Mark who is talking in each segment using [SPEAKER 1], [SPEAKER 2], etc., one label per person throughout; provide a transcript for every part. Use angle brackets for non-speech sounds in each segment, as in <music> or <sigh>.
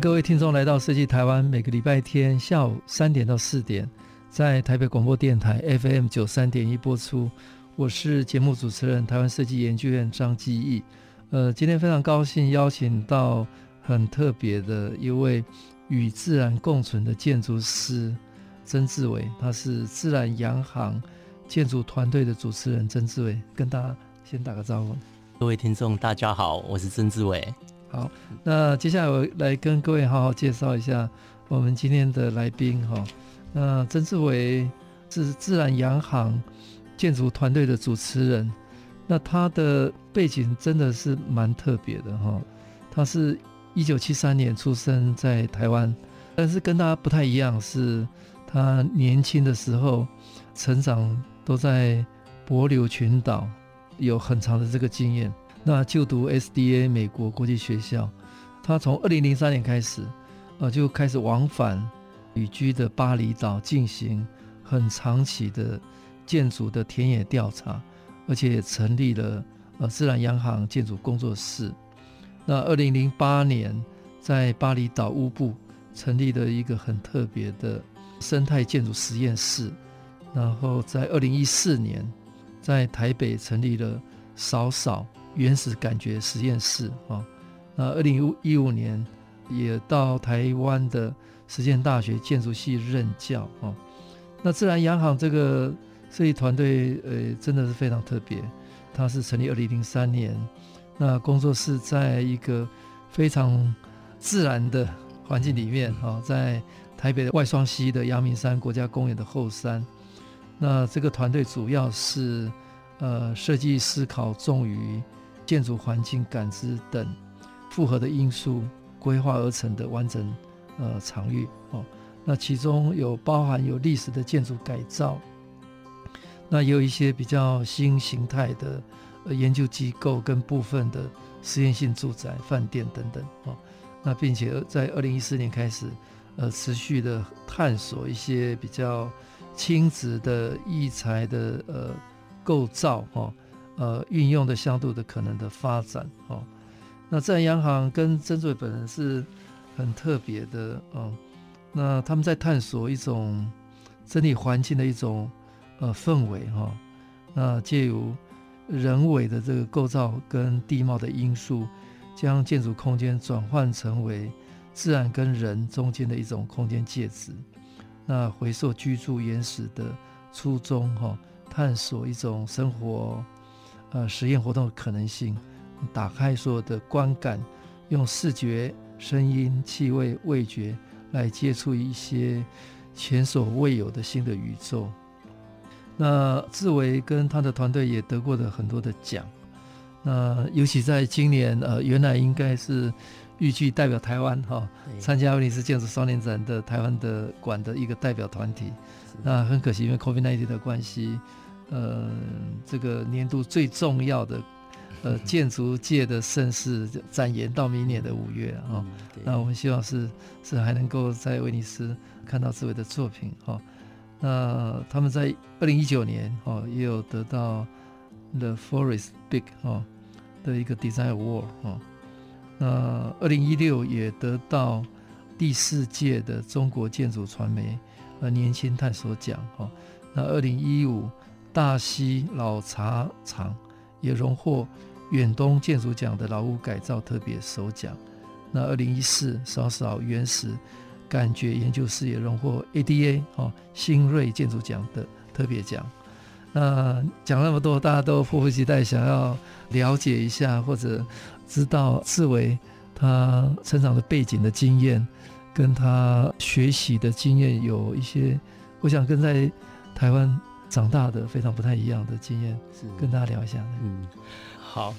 [SPEAKER 1] 各位听众来到设计台湾，每个礼拜天下午三点到四点，在台北广播电台 FM 九三点一播出。我是节目主持人，台湾设计研究院张基义。呃，今天非常高兴邀请到很特别的一位与自然共存的建筑师曾志伟，他是自然洋行建筑团队的主持人曾志伟，跟大家先打个招呼。
[SPEAKER 2] 各位听众，大家好，我是曾志伟。
[SPEAKER 1] 好，那接下来我来跟各位好好介绍一下我们今天的来宾哈。那曾志伟是自然洋行建筑团队的主持人，那他的背景真的是蛮特别的哈。他是一九七三年出生在台湾，但是跟他不太一样，是他年轻的时候成长都在帛琉群岛，有很长的这个经验。那就读 SDA 美国国际学校，他从二零零三年开始，呃，就开始往返旅居的巴厘岛进行很长期的建筑的田野调查，而且也成立了呃自然洋行建筑工作室。那二零零八年在巴厘岛乌布成立了一个很特别的生态建筑实验室，然后在二零一四年在台北成立了少少。原始感觉实验室啊，那二零一五年也到台湾的实践大学建筑系任教啊。那自然洋行这个设计团队，呃，真的是非常特别。它是成立二零零三年，那工作室在一个非常自然的环境里面啊，在台北的外双溪的阳明山国家公园的后山。那这个团队主要是呃设计思考重于建筑环境感知等复合的因素规划而成的完整呃场域哦，那其中有包含有历史的建筑改造，那也有一些比较新形态的呃研究机构跟部分的实验性住宅、饭店等等哦，那并且在二零一四年开始呃持续的探索一些比较轻质的异材的呃构造哦。呃，运用的向度的可能的发展哦，那自然洋行跟曾志伟本人是很特别的哦。那他们在探索一种整体环境的一种呃氛围哈。那借由人为的这个构造跟地貌的因素，将建筑空间转换成为自然跟人中间的一种空间介质。那回溯居住原始的初衷哈，探索一种生活。呃，实验活动的可能性，打开所有的观感，用视觉、声音、气味、味觉来接触一些前所未有的新的宇宙。那志伟跟他的团队也得过的很多的奖。那尤其在今年，呃，原来应该是预计代表台湾哈、哦、参加威尼斯建筑双年展的台湾的馆的一个代表团体。那很可惜，因为 COVID-19 的关系。呃，这个年度最重要的呃 <laughs> 建筑界的盛事展延到明年的五月啊、哦嗯。那我们希望是是还能够在威尼斯看到志伟的作品哈、哦。那他们在二零一九年哈、哦、也有得到 The Forest Big、哦、的一个 Design Award 哈、哦。那二零一六也得到第四届的中国建筑传媒呃年轻探索奖哈、哦。那二零一五。大溪老茶厂也荣获远东建筑奖的老屋改造特别首奖。那二零一四扫扫原始感觉研究室也荣获 ADA 哦新锐建筑奖的特别奖。那讲那么多，大家都迫不及待想要了解一下，或者知道志伟他成长的背景的经验，跟他学习的经验有一些，我想跟在台湾。长大的非常不太一样的经验，是。跟大家聊一下。
[SPEAKER 2] 嗯，好，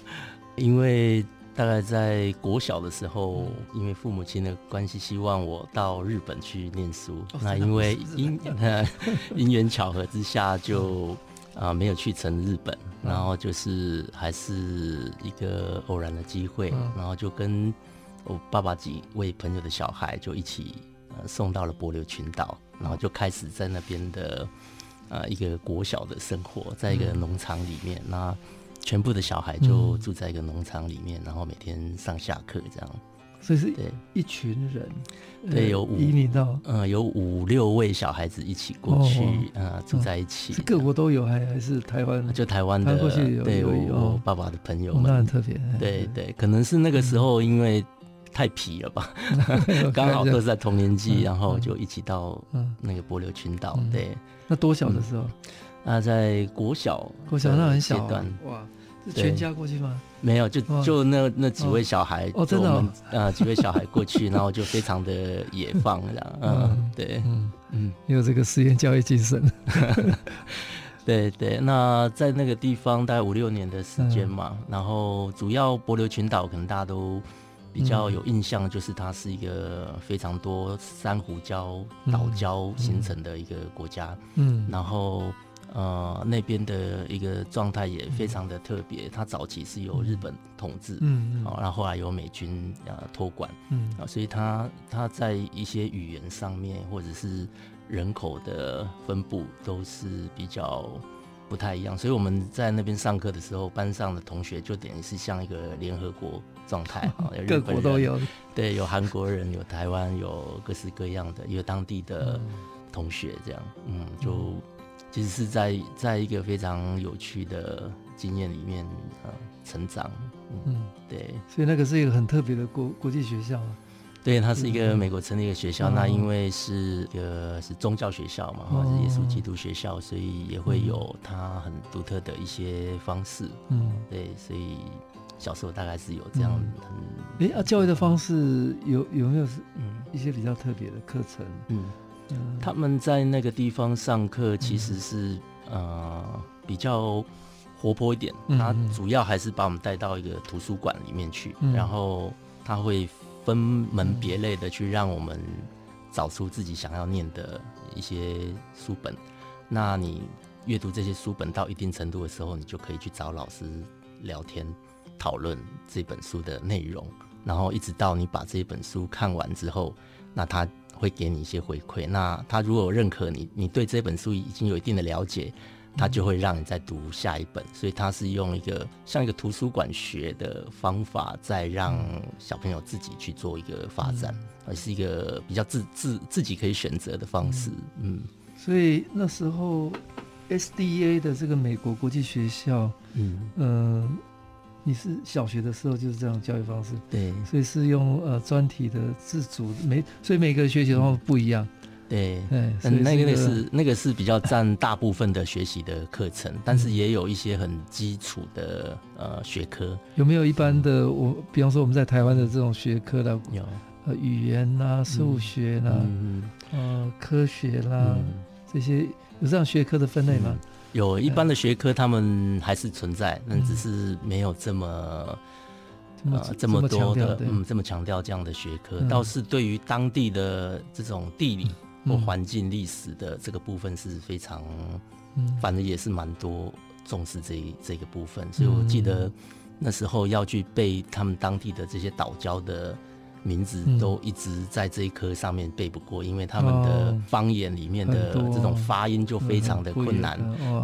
[SPEAKER 2] 因为大概在国小的时候，因为父母亲的关系，希望我到日本去念书。哦、那因为因 <laughs> 因缘巧合之下就，啊没有去成日本，然后就是还是一个偶然的机会，然后就跟我爸爸几位朋友的小孩就一起呃送到了帛琉群岛，然后就开始在那边的呃一个国小的生活，在一个农场里面那。全部的小孩就住在一个农场里面，嗯、然后每天上下课这样，
[SPEAKER 1] 所以是对一群人，
[SPEAKER 2] 对有五
[SPEAKER 1] 移民到，
[SPEAKER 2] 嗯，有五六位小孩子一起过去，嗯、哦，住在一起，
[SPEAKER 1] 是各国都有，还还是台湾？
[SPEAKER 2] 就台湾的，对有爸爸的朋友们，
[SPEAKER 1] 那很特别，
[SPEAKER 2] 对对，可能是那个时候因为太皮了吧，<laughs> 刚、嗯、好都是在同年纪，然后就一起到那个帛琉群岛，对，
[SPEAKER 1] 那多小的时候？
[SPEAKER 2] 那在国小，
[SPEAKER 1] 国小那很小段，哇。全家过去吗？
[SPEAKER 2] 没有，就就那那几位小孩
[SPEAKER 1] 哦，真的啊、
[SPEAKER 2] 呃，几位小孩过去，<laughs> 然后就非常的野放这样，嗯，对，嗯。
[SPEAKER 1] 嗯，有这个实验教育精神，<laughs>
[SPEAKER 2] 对对。那在那个地方大概五六年的时间嘛，然后主要帛琉群岛可能大家都比较有印象，就是它是一个非常多珊瑚礁岛礁形成的一个国家，嗯，然后。呃，那边的一个状态也非常的特别。它早期是由日本统治，嗯，好，然后后来由美军呃托管，嗯，啊，所以它它在一些语言上面或者是人口的分布都是比较不太一样。所以我们在那边上课的时候，班上的同学就等于是像一个联合国状态 <laughs> 啊，
[SPEAKER 1] 各国都有，
[SPEAKER 2] 对，有韩国人，有台湾，有各式各样的，有当地的同学这样，嗯，就。其实是在在一个非常有趣的经验里面呃成长，嗯，嗯。对，
[SPEAKER 1] 所以那个是一个很特别的国国际学校，
[SPEAKER 2] 对，它是一个美国成立的学校，嗯、那因为是一个是宗教学校嘛，或者是耶稣基督学校，所以也会有它很独特的一些方式，嗯，对，所以小时候大概是有这样很，
[SPEAKER 1] 哎、嗯，啊，教育的方式有有没有是嗯一些比较特别的课程，嗯。
[SPEAKER 2] 他们在那个地方上课，其实是、嗯、呃比较活泼一点。他主要还是把我们带到一个图书馆里面去，嗯、然后他会分门别类的去让我们找出自己想要念的一些书本。那你阅读这些书本到一定程度的时候，你就可以去找老师聊天讨论这本书的内容，然后一直到你把这本书看完之后，那他。会给你一些回馈。那他如果认可你，你对这本书已经有一定的了解，他就会让你再读下一本。所以他是用一个像一个图书馆学的方法，在让小朋友自己去做一个发展，而是一个比较自自自己可以选择的方式。嗯，
[SPEAKER 1] 所以那时候 SDA 的这个美国国际学校，嗯嗯。呃你是小学的时候就是这样教育方式，
[SPEAKER 2] 对，
[SPEAKER 1] 所以是用呃专题的自主每，所以每个学习的话不一样，
[SPEAKER 2] 对。对，嗯，那个是那个是比较占大部分的学习的课程，但是也有一些很基础的呃学科。
[SPEAKER 1] 有没有一般的我，比方说我们在台湾的这种学科的有。呃语言啦、数学啦、嗯呃科学啦这些有这样学科的分类吗？
[SPEAKER 2] 有一般的学科，他们还是存在，但只是没有这么呃这么多的嗯这么强调这样的学科。倒是对于当地的这种地理或环境历史的这个部分是非常，嗯反正也是蛮多重视这这个部分。所以我记得那时候要去背他们当地的这些岛礁的。名字都一直在这一科上面背不过，因为他们的方言里面的这种发音就非常的困难，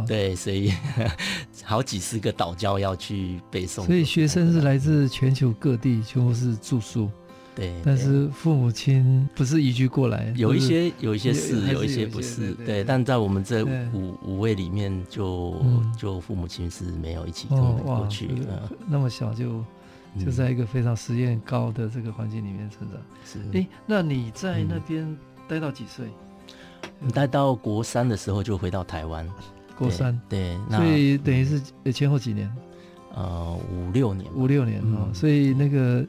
[SPEAKER 2] 对，所以 <laughs> 好几十个岛礁要去背诵。
[SPEAKER 1] 所以学生是来自全球各地，全部是住宿，
[SPEAKER 2] 对。
[SPEAKER 1] 但是父母亲不是移居过来，
[SPEAKER 2] 有一些有一些是，有一些不是，对。但在我们这五五位里面，就就父母亲是没有一起跟我们过去，
[SPEAKER 1] 那么小就。就在一个非常实验高的这个环境里面成长。是，哎、欸，那你在那边待到几
[SPEAKER 2] 岁？待到国三的时候就回到台湾。
[SPEAKER 1] 国三，
[SPEAKER 2] 对，
[SPEAKER 1] 所以等于是前后几年？
[SPEAKER 2] 呃，五六年，
[SPEAKER 1] 五六年哦。嗯、所以那个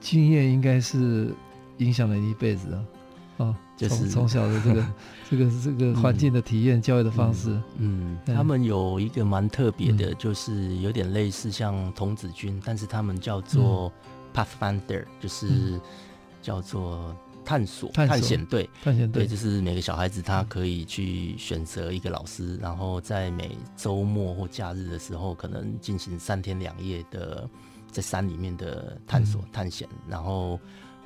[SPEAKER 1] 经验应该是影响了你一辈子啊。哦，
[SPEAKER 2] 就是
[SPEAKER 1] 从小的这个 <laughs> 这个这个环境的体验、嗯、教育的方式。
[SPEAKER 2] 嗯，嗯他们有一个蛮特别的，就是有点类似像童子军，但是他们叫做 Pathfinder，就是叫做。探索探险队，
[SPEAKER 1] 探险队
[SPEAKER 2] 就是每个小孩子他可以去选择一个老师，然后在每周末或假日的时候，可能进行三天两夜的在山里面的探索探险，然后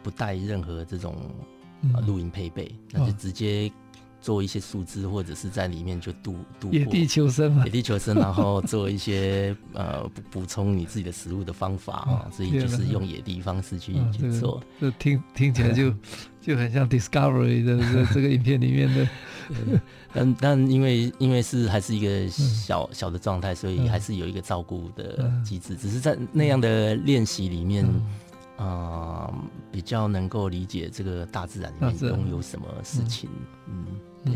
[SPEAKER 2] 不带任何这种露营配备，那就直接。做一些树枝，或者是在里面就度度过。
[SPEAKER 1] 野地求生嘛，
[SPEAKER 2] 野地求生，<laughs> 然后做一些呃补补充你自己的食物的方法啊，所以就是用野地方式去去做。
[SPEAKER 1] 这听听起来就 <laughs> 就很像 Discovery 的这这个影片里面的，<laughs>
[SPEAKER 2] 但但因为因为是还是一个小小的状态，所以还是有一个照顾的机制，只是在那样的练习里面。啊、呃，比较能够理解这个大自然里面拥有什么事情，嗯，对。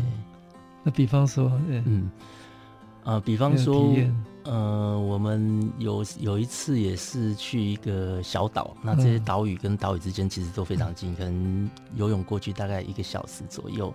[SPEAKER 1] 那比方说，
[SPEAKER 2] 嗯，啊、呃，比方说，呃，我们有有一次也是去一个小岛，那这些岛屿跟岛屿之间其实都非常近，可能游泳过去大概一个小时左右。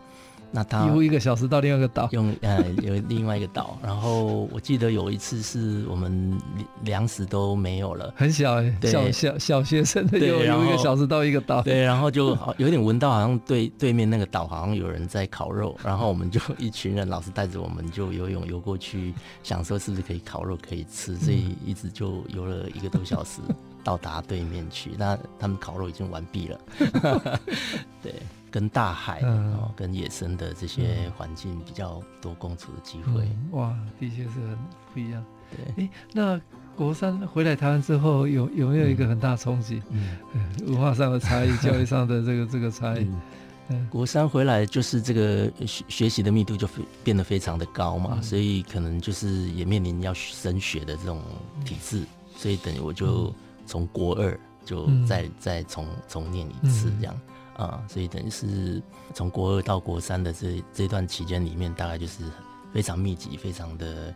[SPEAKER 2] 那他
[SPEAKER 1] 游一个小时到另外一个岛，
[SPEAKER 2] 用呃有另外一个岛，<laughs> 然后我记得有一次是我们粮食都没有了，
[SPEAKER 1] 很小哎，小小小学生的游游一个小时到一个岛，
[SPEAKER 2] 对，然后就有点闻到好像对对面那个岛好像有人在烤肉，<laughs> 然后我们就一群人老师带着我们就游泳游过去，想说是不是可以烤肉可以吃，所以一直就游了一个多小时到达对面去，那他们烤肉已经完毕了，对。跟大海、嗯、哦，跟野生的这些环境比较多共处的机会、
[SPEAKER 1] 嗯，哇，的确是很不一样。对，哎，那国三回来台湾之后，有有没有一个很大冲击？嗯，文化上的差异，<laughs> 教育上的这个这个差异。
[SPEAKER 2] 嗯，国三回来就是这个学学习的密度就变得非常的高嘛，嗯、所以可能就是也面临要升学的这种体制，嗯、所以等于我就从国二就再、嗯、再重重念一次这样。嗯啊，所以等于是从国二到国三的这这段期间里面，大概就是非常密集、非常的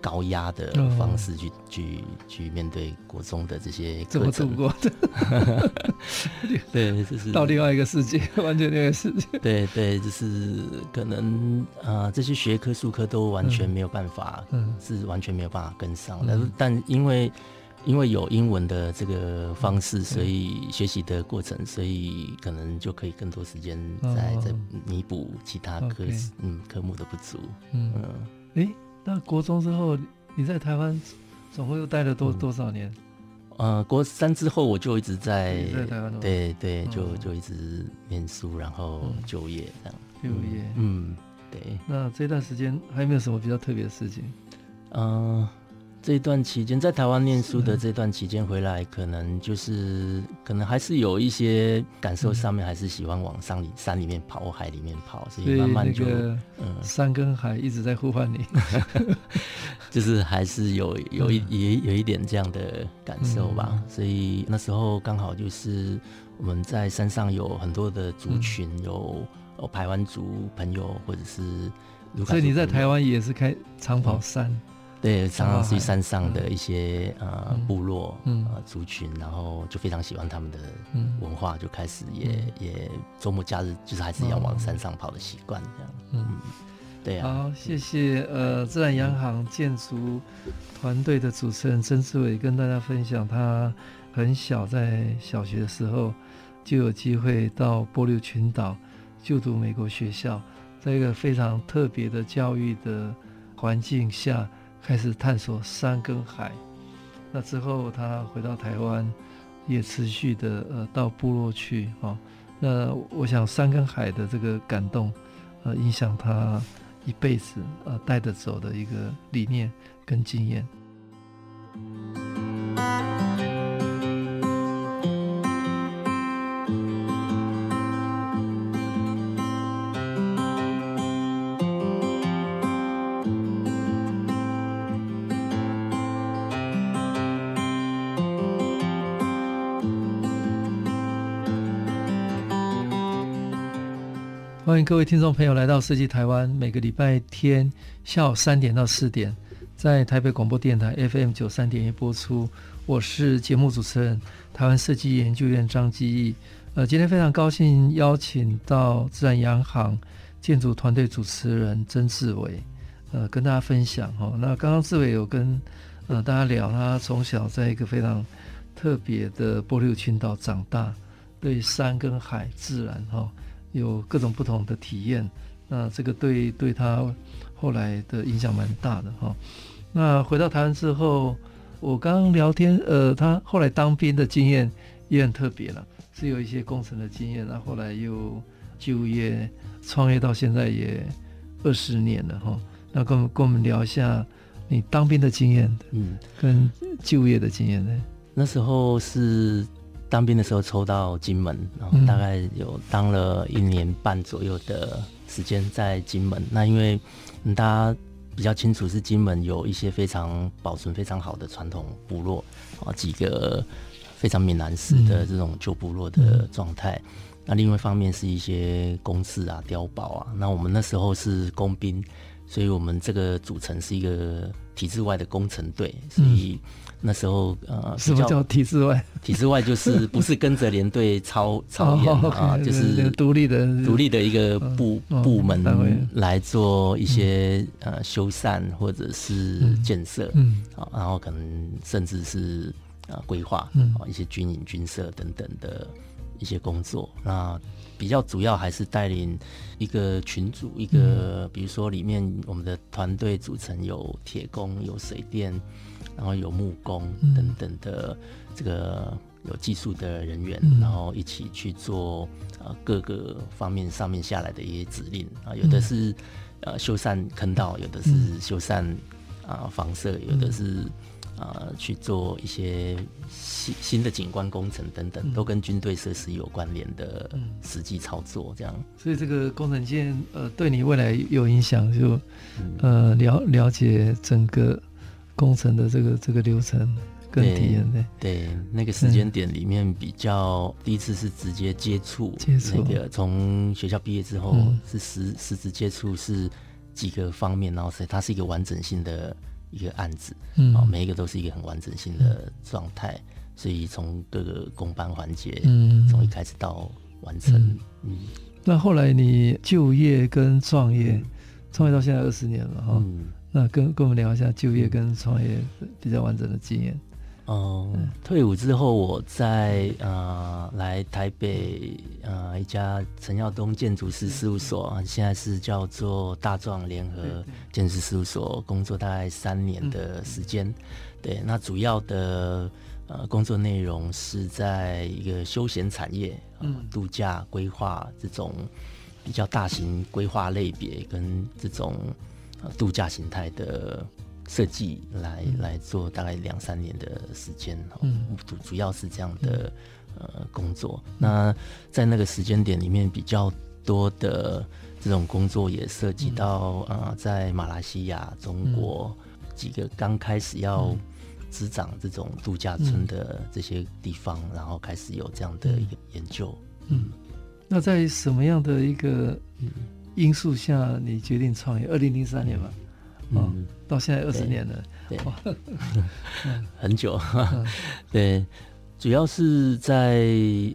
[SPEAKER 2] 高压的方式去、哦、去去面对国中的这些。怎么度过的？<laughs> <laughs> 对，就是
[SPEAKER 1] 到另外一个世界，完全另外一个世界。
[SPEAKER 2] 对对，就是可能啊、呃，这些学科、术科都完全没有办法，嗯，是完全没有办法跟上。但是、嗯、但因为因为有英文的这个方式，所以学习的过程，所以可能就可以更多时间在在弥补其他科嗯科目的不足。
[SPEAKER 1] 嗯嗯，哎，那国中之后你在台湾总共又待了多多少年？
[SPEAKER 2] 呃，国三之后我就一直在在台湾，对对，就就一直念书，然后就业这样。
[SPEAKER 1] 就业，
[SPEAKER 2] 嗯，对。
[SPEAKER 1] 那这段时间还有没有什么比较特别的事情？
[SPEAKER 2] 嗯。这段期间在台湾念书的这段期间回来，可能就是可能还是有一些感受上面，还是喜欢往山里山里面跑或海里面跑，所以慢慢就
[SPEAKER 1] 嗯，山跟海一直在呼唤你，<laughs>
[SPEAKER 2] 就是还是有有一也有一点这样的感受吧。所以那时候刚好就是我们在山上有很多的族群，有有排湾族朋友或者是，
[SPEAKER 1] 所以你在台湾也是开长跑山。
[SPEAKER 2] 对，常常去山上的一些呃部落呃族群，然后就非常喜欢他们的文化，就开始也也周末假日就是还是要往山上跑的习惯这样。嗯，对啊。
[SPEAKER 1] 好，谢谢呃自然洋行建筑团队的主持人曾志伟跟大家分享，他很小在小学的时候就有机会到波琉群岛就读美国学校，在一个非常特别的教育的环境下。开始探索山跟海，那之后他回到台湾，也持续的呃到部落去啊、那我想山跟海的这个感动，呃，影响他一辈子呃带着走的一个理念跟经验。欢迎各位听众朋友来到设计台湾，每个礼拜天下午三点到四点，在台北广播电台 FM 九三点一播出。我是节目主持人台湾设计研究院张基义。呃，今天非常高兴邀请到自然洋行建筑团队主持人曾志伟，呃，跟大家分享哈。那刚刚志伟有跟呃大家聊，他从小在一个非常特别的波琉群岛长大，对山跟海自然哈有各种不同的体验。那这个对对他后来的影响蛮大的哈。那回到台湾之后，我刚刚聊天，呃，他后来当兵的经验也很特别了，是有一些工程的经验，然后后来又就业创业到现在也二十年了哈。那跟我们跟我们聊一下你当兵的经验，嗯，跟就业的经验呢？
[SPEAKER 2] 那时候是当兵的时候抽到金门，然后大概有当了一年半左右的时间在金门。那因为大家。比较清楚是金门有一些非常保存非常好的传统部落啊，几个非常闽南式的这种旧部落的状态。嗯、那另外一方面是一些工事啊、碉堡啊。那我们那时候是工兵，所以我们这个组成是一个体制外的工程队，所以。嗯那时候呃，
[SPEAKER 1] 什么叫体制外？
[SPEAKER 2] 体制外就是 <laughs> 不是跟着连队操操演啊，就是
[SPEAKER 1] 独立的
[SPEAKER 2] 独立的一个部部门来做一些呃修缮或者是建设，嗯，啊，然后可能甚至是啊规划啊一些军营军舍等等的一些工作。那比较主要还是带领一个群组，一个比如说里面我们的团队组成有铁工，有水电。然后有木工等等的这个有技术的人员，嗯、然后一起去做呃各个方面上面下来的一些指令啊，有的是呃修缮坑道，有的是修缮啊房舍，有的是啊去做一些新新的景观工程等等，都跟军队设施有关联的实际操作这样。
[SPEAKER 1] 所以这个工程建呃对你未来有影响，就呃了了解整个。工程的这个这个流程跟体验的，
[SPEAKER 2] 对。那个时间点里面比较第一次是直接接触，接触。那个从学校毕业之后是实实质接触是几个方面，然后所以它是一个完整性的一个案子，嗯，每一个都是一个很完整性的状态，所以从各个工班环节，嗯，从一开始到完成，嗯，
[SPEAKER 1] 那后来你就业跟创业，创业到现在二十年了哈。那跟跟我们聊一下就业跟创业比较完整的经验。
[SPEAKER 2] 哦、嗯，退伍之后，我在呃来台北呃一家陈耀东建筑师事务所，现在是叫做大壮联合建筑师事务所，工作大概三年的时间。对，那主要的呃工作内容是在一个休闲产业，嗯，度假规划这种比较大型规划类别跟这种。度假形态的设计来来做大概两三年的时间，嗯，主主要是这样的呃工作。那在那个时间点里面，比较多的这种工作也涉及到啊，在马来西亚、中国几个刚开始要执掌这种度假村的这些地方，然后开始有这样的一个研究。
[SPEAKER 1] 嗯，那在什么样的一个因素下，你决定创业？二零零三年嘛，嗯、哦，到现在二十年了，
[SPEAKER 2] 对，对 <laughs> 很久。<laughs> 对，主要是在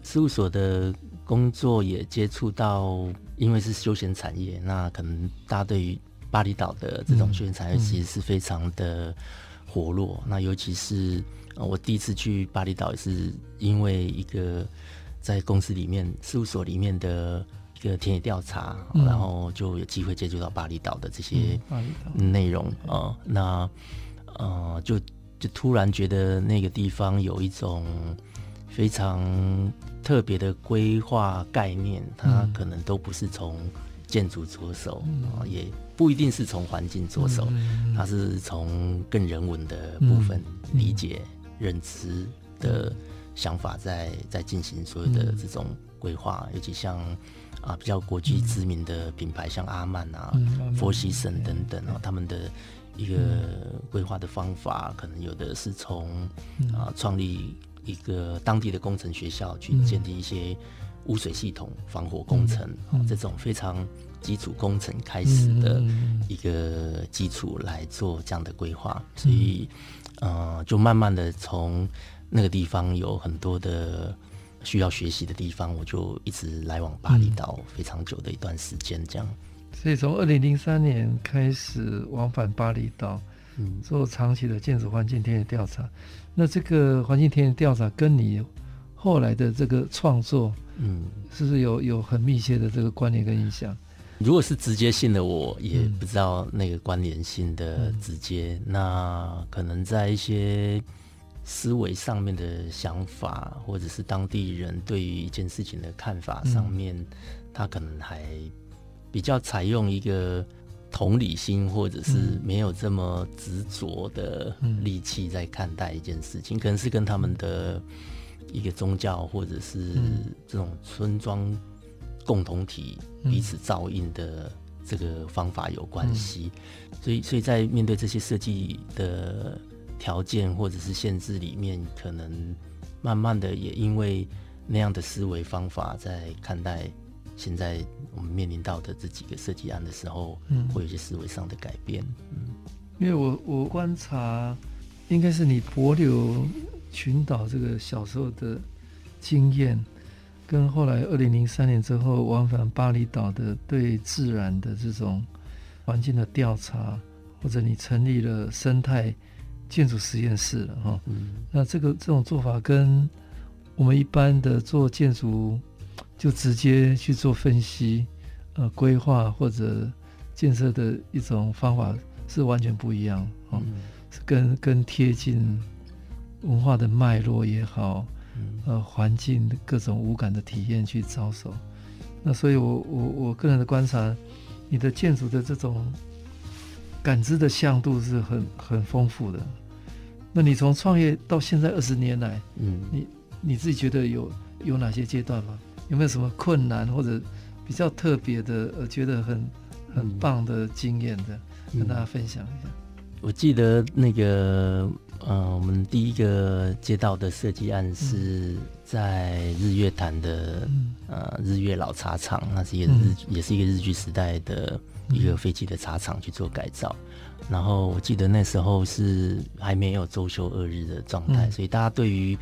[SPEAKER 2] 事务所的工作也接触到，因为是休闲产业，那可能大家对于巴厘岛的这种休闲产业其实是非常的活络。嗯、那尤其是我第一次去巴厘岛，也是因为一个在公司里面、事务所里面的。一个田野调查，然后就有机会接触到巴厘岛的这些内容啊。那呃，就就突然觉得那个地方有一种非常特别的规划概念，它可能都不是从建筑着手啊，也不一定是从环境着手，它是从更人文的部分理解、认知的想法在在进行所有的这种规划，尤其像。啊，比较国际知名的品牌，像阿曼啊、嗯、Four Seasons 等等啊，他们的一个规划的方法，可能有的是从啊创立一个当地的工程学校，去建立一些污水系统、防火工程啊，这种非常基础工程开始的一个基础来做这样的规划，所以呃，就慢慢的从那个地方有很多的。需要学习的地方，我就一直来往巴厘岛非常久的一段时间，这样。
[SPEAKER 1] 所以从二零零三年开始往返巴厘岛，嗯，做长期的建筑环境田野调查。那这个环境田野调查跟你后来的这个创作，嗯，是不是有有很密切的这个关联跟影响？
[SPEAKER 2] 如果是直接性的，我也不知道那个关联性的直接。嗯、那可能在一些思维上面的想法，或者是当地人对于一件事情的看法上面，嗯、他可能还比较采用一个同理心，或者是没有这么执着的力气在看待一件事情，可能是跟他们的一个宗教，或者是这种村庄。共同体彼此照应的这个方法有关系，嗯、所以所以在面对这些设计的条件或者是限制里面，可能慢慢的也因为那样的思维方法，在看待现在我们面临到的这几个设计案的时候，嗯，会有一些思维上的改变。嗯，
[SPEAKER 1] 因为我我观察，应该是你博流群岛这个小时候的经验。跟后来二零零三年之后往返巴厘岛的对自然的这种环境的调查，或者你成立了生态建筑实验室了哈，嗯、那这个这种做法跟我们一般的做建筑就直接去做分析、呃规划或者建设的一种方法是完全不一样哈，嗯、是跟更贴近文化的脉络也好。呃，环境各种无感的体验去着手，那所以我，我我我个人的观察，你的建筑的这种感知的向度是很很丰富的。那你从创业到现在二十年来，嗯，你你自己觉得有有哪些阶段吗？有没有什么困难或者比较特别的，呃，觉得很很棒的经验的，跟大家分享一下。
[SPEAKER 2] 我记得那个。呃，我们第一个接到的设计案是在日月潭的、嗯、呃日月老茶厂，那是一个日、嗯、也是一个日据时代的一个废弃的茶厂去做改造。嗯、然后我记得那时候是还没有周休二日的状态，嗯、所以大家对于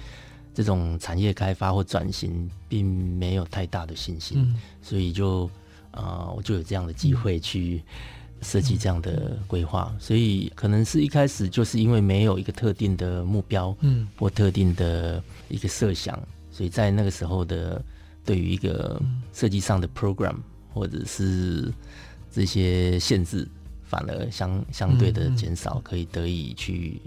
[SPEAKER 2] 这种产业开发或转型并没有太大的信心，嗯、所以就啊、呃、我就有这样的机会去。设计这样的规划，所以可能是一开始就是因为没有一个特定的目标，嗯，或特定的一个设想，所以在那个时候的对于一个设计上的 program 或者是这些限制，反而相相对的减少，可以得以去。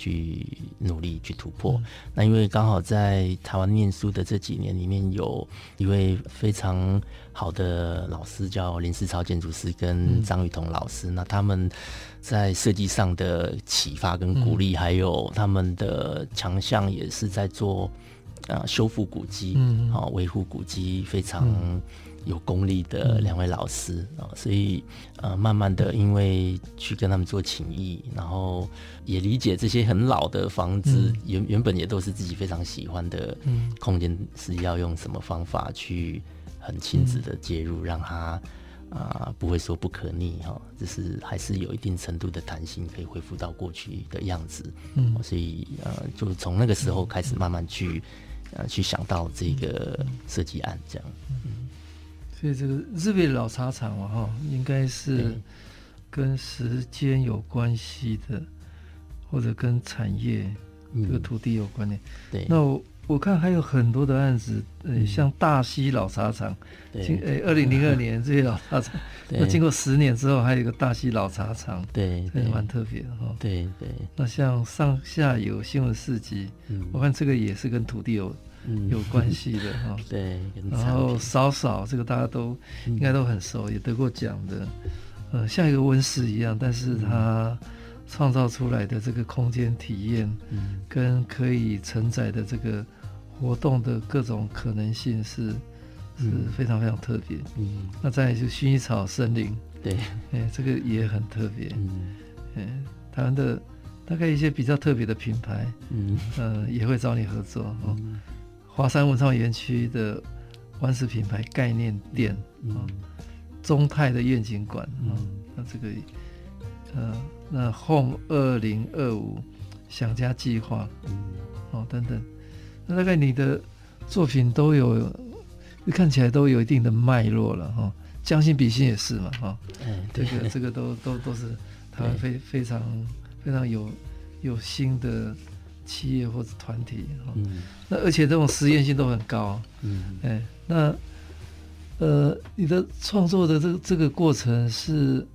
[SPEAKER 2] 去努力去突破。嗯、那因为刚好在台湾念书的这几年里面，有一位非常好的老师叫林世超建筑师跟张雨桐老师。嗯、那他们在设计上的启发跟鼓励，嗯、还有他们的强项，也是在做呃修复古迹，嗯，好维护古迹非常。嗯有功力的两位老师啊，嗯、所以呃，慢慢的，因为去跟他们做情谊，然后也理解这些很老的房子，嗯、原原本也都是自己非常喜欢的空间，是要用什么方法去很亲自的介入，嗯、让它啊、呃、不会说不可逆哈，就是还是有一定程度的弹性，可以恢复到过去的样子。嗯，所以呃，就从那个时候开始慢慢去呃去想到这个设计案这样。嗯。
[SPEAKER 1] 所以这个日月老茶厂嘛，哈，应该是跟时间有关系的，或者跟产业这个土地有关的。对，那我我看还有很多的案子，呃，像大溪老茶厂，经呃二零零二年 <laughs> 日月老茶厂，那经过十年之后，还有一个大溪老茶厂，对，也蛮特别的哈。对对。那像上下游新闻市集，我看这个也是跟土地有。有关系的 <laughs> 哈，对，然后少少这个大家都应该都很熟，也得过奖的，呃，像一个温室一样，但是它创造出来的这个空间体验，跟可以承载的这个活动的各种可能性是是非常非常特别。嗯，那再来就薰衣草森林，对，哎，这个也很特别。嗯，哎，台湾的大概一些比较特别的品牌，嗯，呃，也会找你合作哦。华山文创园区的万事品牌概念店，嗯，中泰的愿景馆，嗯，那这个，呃，那 Home 二零二五想家计划，嗯，哦，等等，那大概你的作品都有，看起来都有一定的脉络了哈。将心比心也是嘛哈。
[SPEAKER 2] 哎，
[SPEAKER 1] 这个这个都都都是台湾非非常非常有有心的企业或者团体哈。嗯。那而且这种实验性都很高。嗯。哎，那呃，你的创作的这个这个过程是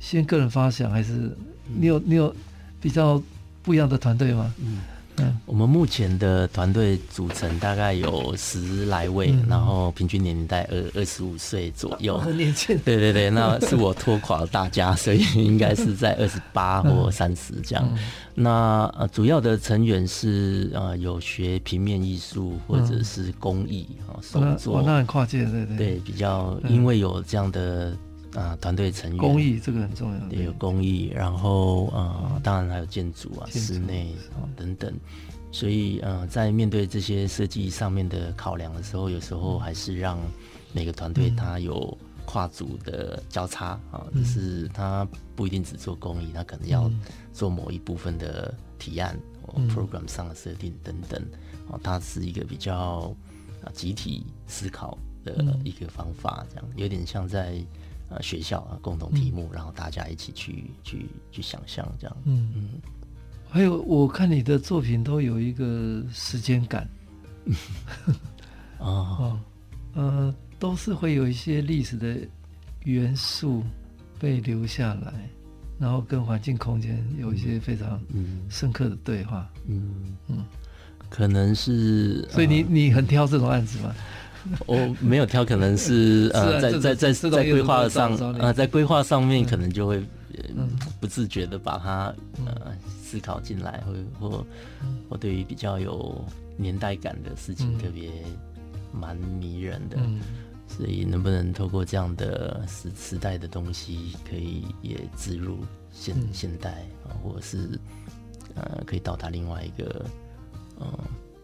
[SPEAKER 1] 先个人发想，还是你有你有比较不一样的团队吗？嗯。
[SPEAKER 2] 嗯，我们目前的团队组成大概有十来位，嗯、然后平均年龄在二二十五岁左右。
[SPEAKER 1] 很年轻。
[SPEAKER 2] 对对对，那是我拖垮了大家，所以应该是在 <laughs> 二十八或三十这样。嗯、那呃，主要的成员是呃，有学平面艺术或者是工艺啊，手作。
[SPEAKER 1] 那很跨界，对对。
[SPEAKER 2] 对，比较因为有这样的。啊，团队成员，
[SPEAKER 1] 工艺这个很重要。
[SPEAKER 2] 也有工艺，然后呃，当然还有建筑啊、室内啊等等。所以呃，在面对这些设计上面的考量的时候，有时候还是让每个团队他有跨组的交叉啊，就是他不一定只做工艺，他可能要做某一部分的提案哦 program 上的设定等等。哦，它是一个比较啊集体思考的一个方法，这样。有点像在。呃，学校啊，共同题目，嗯、然后大家一起去去去想象这样。嗯嗯。
[SPEAKER 1] 还有，我看你的作品都有一个时间感。<laughs>
[SPEAKER 2] 哦 <laughs> 哦，
[SPEAKER 1] 呃，都是会有一些历史的元素被留下来，然后跟环境空间有一些非常深刻的对话。
[SPEAKER 2] 嗯嗯，嗯可能是。
[SPEAKER 1] 所以你你很挑这种案子吗？<laughs>
[SPEAKER 2] 我没有挑，可能是 <laughs> 呃，在在在在规划上呃，在规划上面可能就会不自觉的把它呃思考进来，或或或对于比较有年代感的事情特别蛮迷人的，所以能不能透过这样的时时代的东西，可以也植入现现代啊，或者是呃可以到达另外一个嗯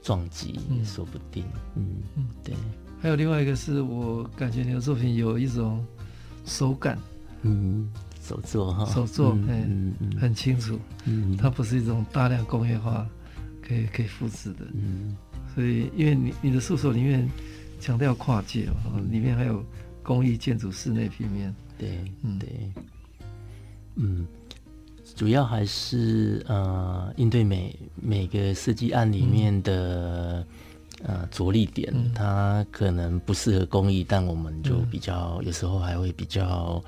[SPEAKER 2] 撞击也说不定，嗯嗯。对。
[SPEAKER 1] 还有另外一个是我感觉你的作品有一种手感，
[SPEAKER 2] 嗯，手作哈，
[SPEAKER 1] 手作，嗯嗯，很清楚，嗯，它不是一种大量工业化可以可以复制的，嗯，所以因为你你的诉说里面强调跨界嘛，里面还有工艺、建筑、室内平面，
[SPEAKER 2] 对，嗯。对，嗯，主要还是呃应对每每个设计案里面的。呃，着力点它可能不适合工艺，嗯、但我们就比较、嗯、有时候还会比较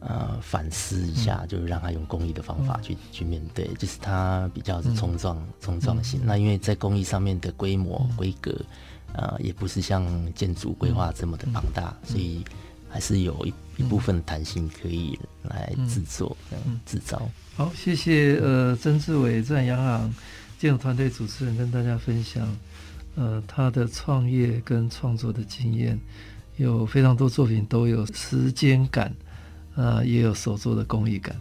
[SPEAKER 2] 呃反思一下，嗯、就是让他用公益的方法去、嗯、去面对，就是它比较是冲撞冲撞性。嗯、那因为在公益上面的规模规、嗯、格呃也不是像建筑规划这么的庞大，嗯、所以还是有一一部分弹性可以来制作、嗯、制造。
[SPEAKER 1] 好，谢谢呃曾志伟自然洋行建筑团队主持人跟大家分享。呃，他的创业跟创作的经验，有非常多作品都有时间感，呃，也有手作的工艺感。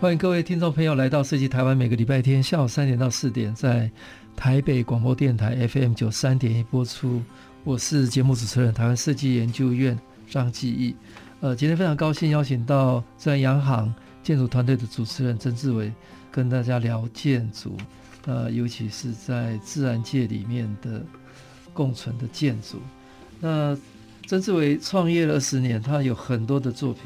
[SPEAKER 1] 欢迎各位听众朋友来到设计台湾，每个礼拜天下午三点到四点，在台北广播电台 FM 九三点一播出。我是节目主持人台湾设计研究院张继义。呃，今天非常高兴邀请到自然洋行建筑团队的主持人曾志伟，跟大家聊建筑。呃，尤其是在自然界里面的共存的建筑。那曾志伟创业了二十年，他有很多的作品。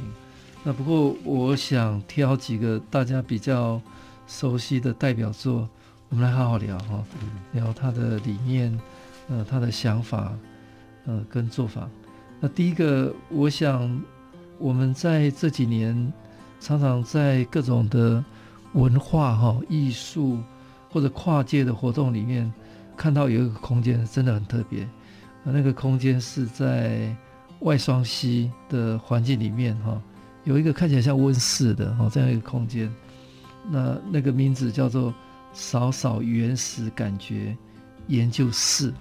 [SPEAKER 1] 那不过，我想挑几个大家比较熟悉的代表作，我们来好好聊哈，聊他的理念，呃，他的想法，呃，跟做法。那第一个，我想我们在这几年常常在各种的文化哈、艺术或者跨界的活动里面，看到有一个空间真的很特别，那个空间是在外双溪的环境里面哈，有一个看起来像温室的哦这样一个空间，那那个名字叫做扫扫原始感觉研究室。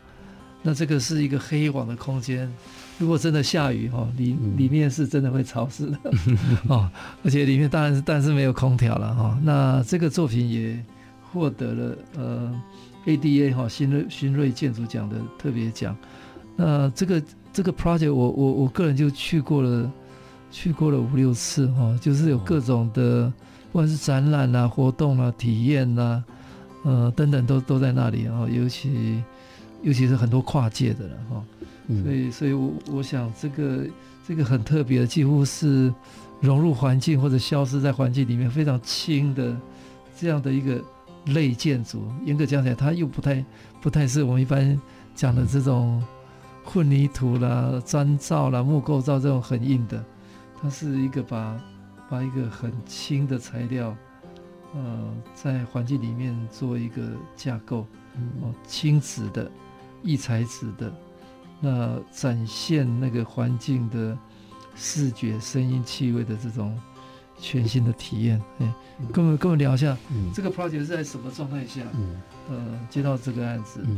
[SPEAKER 1] 那这个是一个黑网的空间，如果真的下雨哦，里里面是真的会潮湿的 <laughs> 哦，而且里面当然是但是没有空调了哈。那这个作品也获得了呃 ADA 哈新锐新锐建筑奖的特别奖。那这个这个 project 我我我个人就去过了，去过了五六次哈，就是有各种的不管是展览啊、活动啊、体验啊，呃等等都都在那里啊，尤其。尤其是很多跨界的了哈，所以所以我我想这个这个很特别的，几乎是融入环境或者消失在环境里面非常轻的这样的一个类建筑。严格讲起来，它又不太不太是我们一般讲的这种混凝土啦、砖造啦、木构造这种很硬的，它是一个把把一个很轻的材料，呃，在环境里面做一个架构，哦，轻质的。易材质的，那展现那个环境的视觉、声音、气味的这种全新的体验。哎，跟我们跟我们聊一下，嗯、这个 project 是在什么状态下，嗯、呃，接到这个案子？嗯、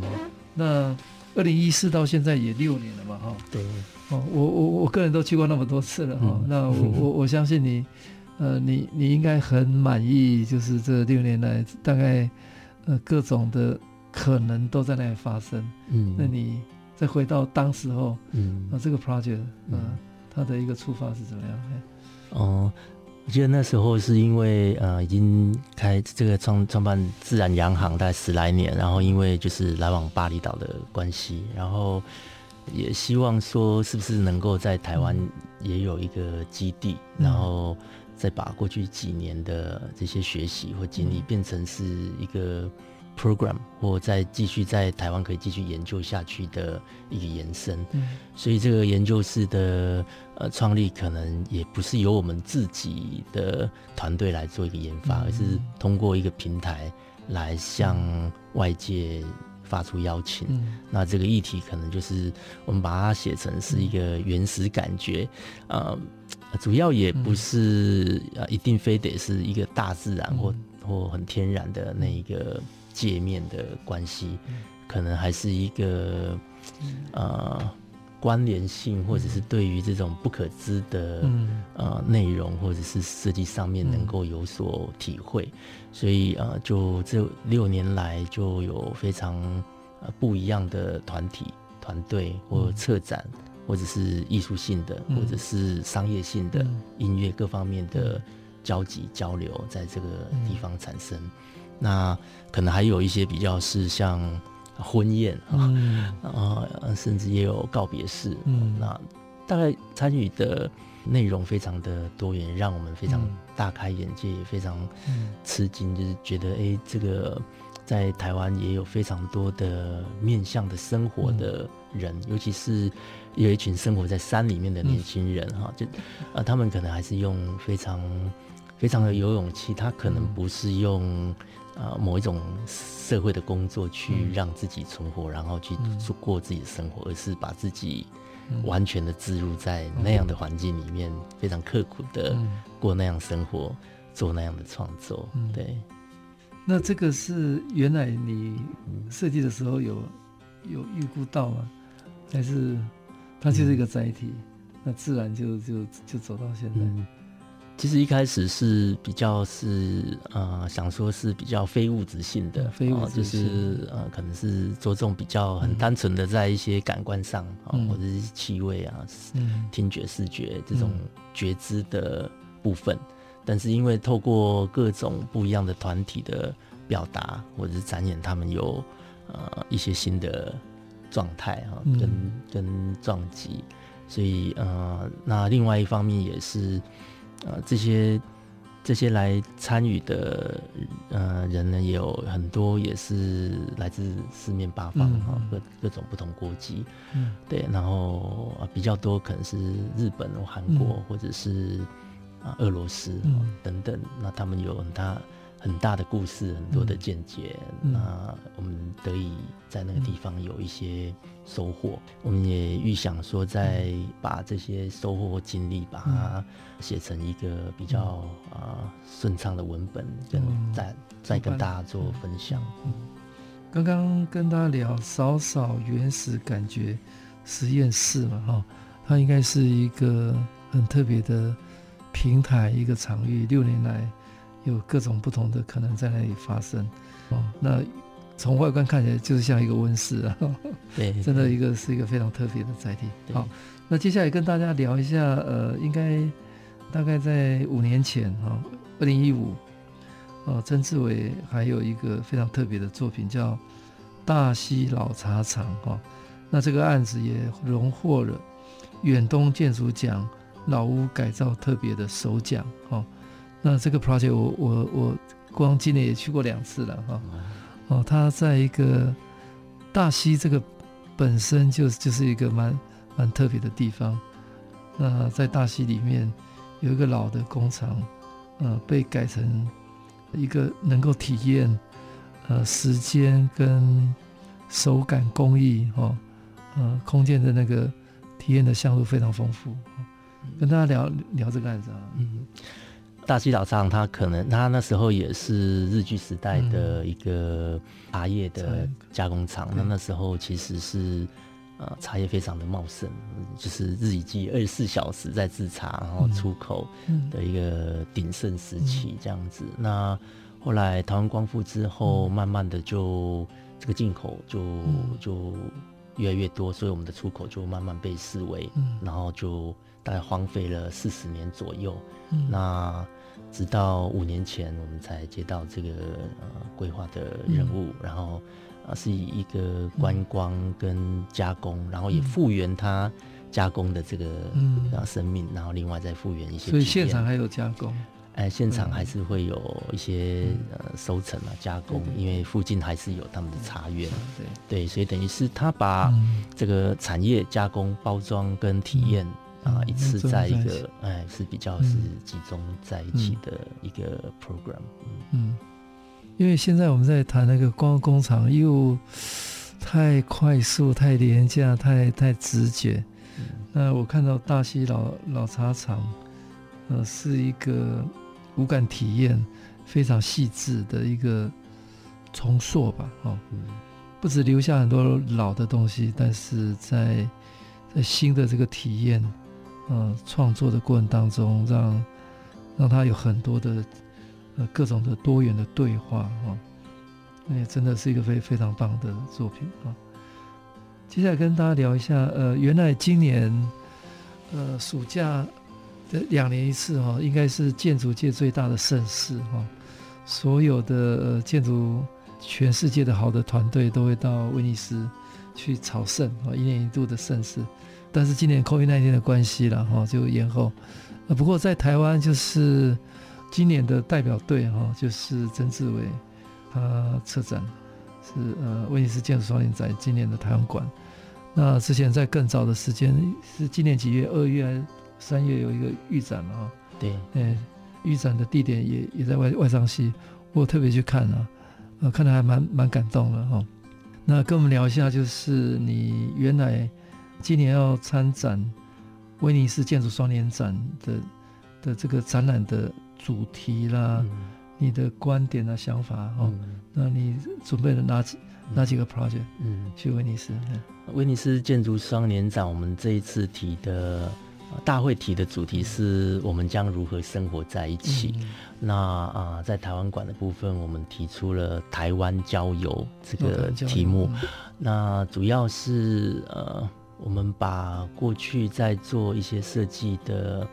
[SPEAKER 1] 那二零一四到现在也六年了嘛，哈。对。哦，我我我个人都去过那么多次了，哈、嗯。那我我我相信你，呃，你你应该很满意，就是这六年来大概呃各种的。可能都在那里发生。嗯，那你再回到当时候，嗯，啊，这个 project，嗯，它的一个出发是怎么样？
[SPEAKER 2] 哦，我记得那时候是因为呃，已经开这个创创办自然洋行大概十来年，然后因为就是来往巴厘岛的关系，然后也希望说是不是能够在台湾也有一个基地，嗯、然后再把过去几年的这些学习或经历变成是一个。program 或再继续在台湾可以继续研究下去的一个延伸，嗯，所以这个研究室的呃创立可能也不是由我们自己的团队来做一个研发，而是通过一个平台来向外界发出邀请。那这个议题可能就是我们把它写成是一个原始感觉，呃，主要也不是呃一定非得是一个大自然或或很天然的那一个。界面的关系，可能还是一个呃关联性，或者是对于这种不可知的呃内容，或者是设计上面能够有所体会。所以呃，就这六年来就有非常呃不一样的团体、团队或策展，或者是艺术性的，或者是商业性的音乐各方面的交集交流，在这个地方产生。那可能还有一些比较是像婚宴啊，啊、嗯，甚至也有告别式。嗯，那大概参与的内容非常的多元，让我们非常大开眼界，也非常吃惊，就是觉得哎、欸，这个在台湾也有非常多的面向的生活的人，尤其是有一群生活在山里面的年轻人哈，就啊，他们可能还是用非常非常的有勇气，他可能不是用。呃，某一种社会的工作去让自己存活，嗯、然后去过自己的生活，嗯、而是把自己完全的置入在那样的环境里面，嗯、非常刻苦的过那样生活，嗯、做那样的创作。嗯、对。
[SPEAKER 1] 那这个是原来你设计的时候有有预估到吗？还是它就是一个载体，嗯、那自然就就就走到现在？嗯
[SPEAKER 2] 其实一开始是比较是呃想说是比较非物质性的，非物质就是呃可能是着重比较很单纯的在一些感官上啊，嗯、或者是气味啊、嗯、听觉、视觉这种觉知的部分。嗯、但是因为透过各种不一样的团体的表达或者是展演，他们有呃一些新的状态啊，跟跟撞击，所以呃那另外一方面也是。呃，这些这些来参与的呃人呢，也有很多也是来自四面八方哈，嗯、各各种不同国籍，嗯，对，然后比较多可能是日本或韩国、嗯、或者是啊俄罗斯、嗯、等等，那他们有很大。很大的故事，很多的见解，嗯、那我们得以在那个地方有一些收获。嗯、我们也预想说，在把这些收获或经历，把它写成一个比较啊顺畅的文本，跟再、嗯、再跟大家做分享。
[SPEAKER 1] 刚刚、嗯、跟大家聊少少原始感觉实验室嘛，哈，它应该是一个很特别的平台，一个场域，六年来。有各种不同的可能在那里发生，哦，那从外观看起来就是像一个温室啊，对，真的一个是一个非常特别的载体。好，那接下来跟大家聊一下，呃，应该大概在五年前哈，二零一五，哦，曾志伟还有一个非常特别的作品叫大溪老茶厂哈，那这个案子也荣获了远东建筑奖老屋改造特别的首奖哈。那这个 project 我我我光今年也去过两次了哈，哦，它在一个大溪这个本身就就是一个蛮蛮特别的地方。那在大溪里面有一个老的工厂，呃，被改成一个能够体验呃时间跟手感工艺哦，呃，空间的那个体验的项目非常丰富。跟大家聊聊这个案子啊，嗯。
[SPEAKER 2] 大溪老茶厂，它可能它那时候也是日据时代的一个茶叶的加工厂。那、嗯、那时候其实是呃茶叶非常的茂盛，就是日以继二十四小时在制茶，然后出口的一个鼎盛时期这样子。嗯嗯、那后来台湾光复之后，慢慢的就这个进口就就越来越多，所以我们的出口就慢慢被视为，嗯、然后就大概荒废了四十年左右。嗯、那直到五年前，我们才接到这个呃规划的任务，嗯、然后呃是以一个观光跟加工，嗯、然后也复原它加工的这个呃生命，嗯、然后另外再复原一些。
[SPEAKER 1] 所以现场还有加工？
[SPEAKER 2] 哎、呃，现场还是会有一些、嗯、呃收成啊加工，对对对，因为附近还是有他们的茶园。对对，所以等于是他把这个产业加工、包装跟体验。嗯啊，一次在一个哎，是比较是集中在一起的一个 program。嗯，
[SPEAKER 1] 嗯，因为现在我们在谈那个光工厂，又太快速、太廉价、太太直觉。嗯、那我看到大溪老老茶厂，呃，是一个五感体验非常细致的一个重塑吧。哦，嗯、不止留下很多老的东西，但是在在新的这个体验。呃，创作的过程当中，让让他有很多的呃各种的多元的对话啊，那也真的是一个非非常棒的作品啊。接下来跟大家聊一下，呃，原来今年呃暑假的两年一次哈，应该是建筑界最大的盛事哈，所有的建筑全世界的好的团队都会到威尼斯去朝圣啊，一年一度的盛事。但是今年 COVID-19 的关系了哈，就延后。不过在台湾就是今年的代表队哈，就是曾志伟他策展是呃威尼斯建筑双年展今年的台湾馆。那之前在更早的时间是今年几月？二月还是三月有一个预展了哈。
[SPEAKER 2] 对，
[SPEAKER 1] 哎，预展的地点也也在外外商系，我特别去看了，呃，看的还蛮蛮感动的哈。那跟我们聊一下，就是你原来。今年要参展威尼斯建筑双年展的的这个展览的主题啦，嗯、你的观点啊、想法哦，嗯、那你准备了哪几哪几个 project？嗯，去威尼斯。
[SPEAKER 2] 威尼斯建筑双年展，我们这一次提的大会提的主题是我们将如何生活在一起。嗯、那啊，在台湾馆的部分，我们提出了台湾郊游这个题目。嗯、那主要是呃。我们把过去在做一些设计的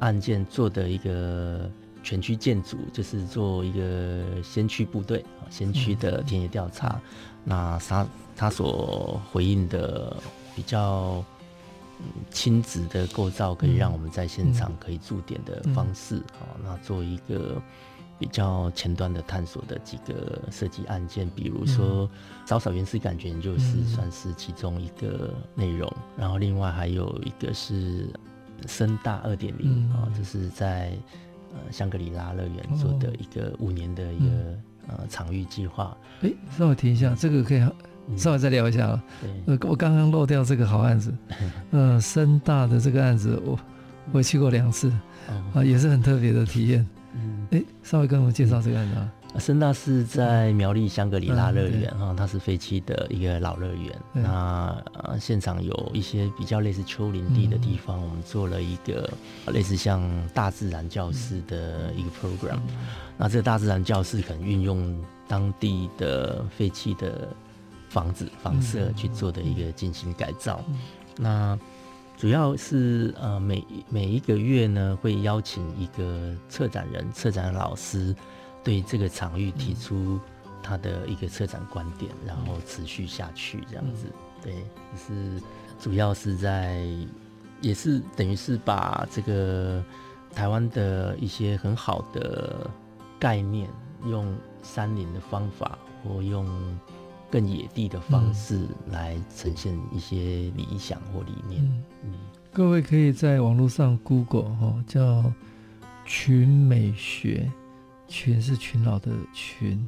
[SPEAKER 2] 案件做的一个全区建筑，就是做一个先驱部队啊，先驱的田野调查。那他他所回应的比较亲子的构造，可以让我们在现场可以驻点的方式，好、嗯，那做一个比较前端的探索的几个设计案件，比如说稍稍原始感觉就是算是其中一个内容，嗯、然后另外还有一个是深大二点零啊，这是在呃香格里拉乐园做的一个五年的一个、嗯、呃场域计划。
[SPEAKER 1] 哎、欸，稍微停一下，这个可以。稍微再聊一下啊，呃，我刚刚漏掉这个好案子，嗯、<laughs> 呃，深大的这个案子，我我去过两次，啊，也是很特别的体验。嗯，哎，稍微跟我们介绍这个案子啊。
[SPEAKER 2] 深大是在苗栗香格里拉乐园哈，它是废弃的一个老乐园。那呃，现场有一些比较类似丘陵地的地方，我们做了一个类似像大自然教室的一个 program。那这个大自然教室可能运用当地的废弃的。房子房舍去做的一个进行改造，嗯、那主要是呃每每一个月呢会邀请一个策展人、策展老师对这个场域提出他的一个策展观点，嗯、然后持续下去这样子。嗯、对，就是主要是在也是等于是把这个台湾的一些很好的概念，用山林的方法或用。更野地的方式来呈现一些理想或理念。嗯
[SPEAKER 1] 嗯、各位可以在网络上 Google 哈，叫群美学，群是群老的群，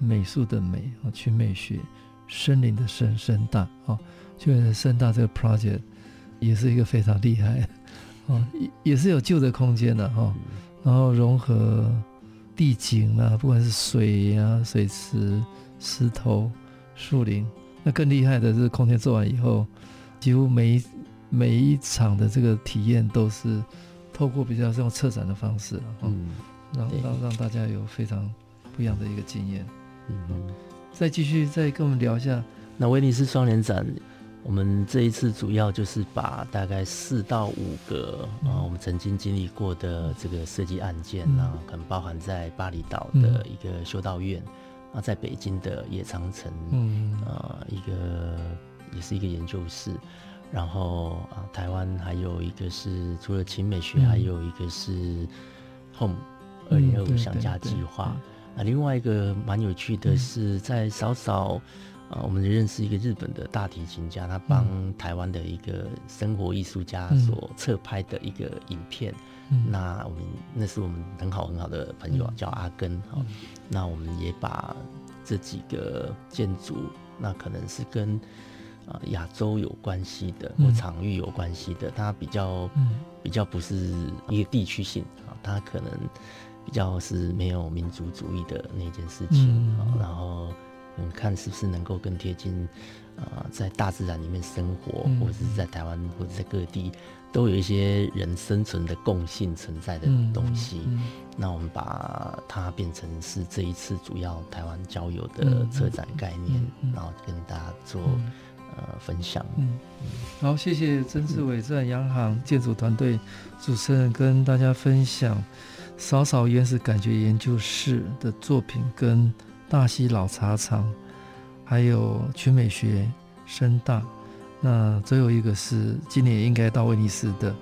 [SPEAKER 1] 美术的美啊，群美学，森林的森，深大啊，就是深大这个 project 也是一个非常厉害啊，也也是有旧的空间的哈，然后融合地景啊，不管是水啊，水池。石头、树林，那更厉害的是空间做完以后，几乎每一每一场的这个体验都是透过比较这种策展的方式，嗯，让让让大家有非常不一样的一个经验。嗯。嗯，再继续再跟我们聊一下，
[SPEAKER 2] 那威尼斯双年展，我们这一次主要就是把大概四到五个啊，我们曾经经历过的这个设计案件啊，可能包含在巴厘岛的一个修道院。啊，在北京的野长城，嗯，呃，一个也是一个研究室，然后啊，台湾还有一个是除了秦美学，嗯、还有一个是 Home 二零二五想家计划。啊另外一个蛮有趣的是，在少少啊，我们认识一个日本的大提琴家，他帮台湾的一个生活艺术家所侧拍的一个影片。嗯、那我们那是我们很好很好的朋友，嗯、叫阿根哈。嗯、那我们也把这几个建筑，那可能是跟啊亚洲有关系的，或场域有关系的，它比较、嗯、比较不是一个地区性啊，它可能比较是没有民族主义的那件事情然后嗯看是不是能够更贴近啊在大自然里面生活，嗯、或者是在台湾或者在各地。都有一些人生存的共性存在的东西，嗯嗯嗯、那我们把它变成是这一次主要台湾交友的策展概念，然后跟大家做、嗯、呃分享。嗯，
[SPEAKER 1] 好，谢谢曾志伟自然洋行建筑团队主持人跟大家分享稍稍原始感觉研究室的作品，跟大溪老茶厂，还有群美学深大。那最后一个是今年应该到威尼斯的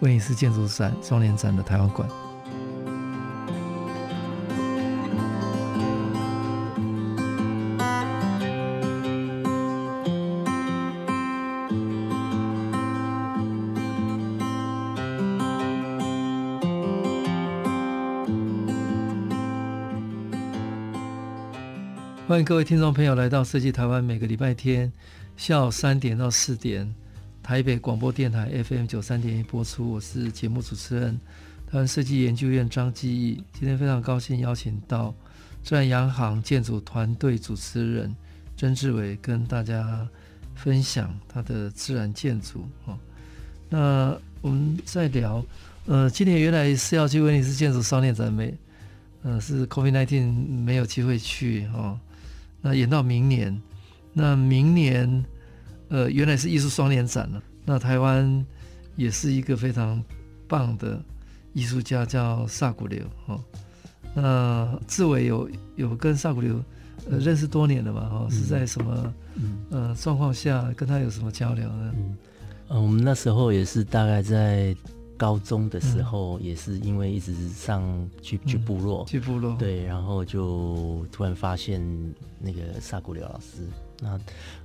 [SPEAKER 1] 威尼斯建筑展双年展的台湾馆。欢迎各位听众朋友来到设计台湾，每个礼拜天。下午三点到四点，台北广播电台 FM 九三点一播出。我是节目主持人，台湾设计研究院张基义。今天非常高兴邀请到自然洋行建筑团队主持人曾志伟，跟大家分享他的自然建筑。哦，那我们再聊，呃，今年原来是要去威尼斯建筑双年展，没，呃，是 COVID-19 没有机会去，哦，那延到明年。那明年，呃，原来是艺术双年展了。那台湾也是一个非常棒的艺术家，叫萨古流哦。那志伟有有跟萨古流呃认识多年了嘛哦？是在什么呃状况下跟他有什么交流呢？
[SPEAKER 2] 呃，我们那时候也是大概在高中的时候，也是因为一直上去去部落，
[SPEAKER 1] 去部落，
[SPEAKER 2] 对，然后就突然发现那个萨古流老师。那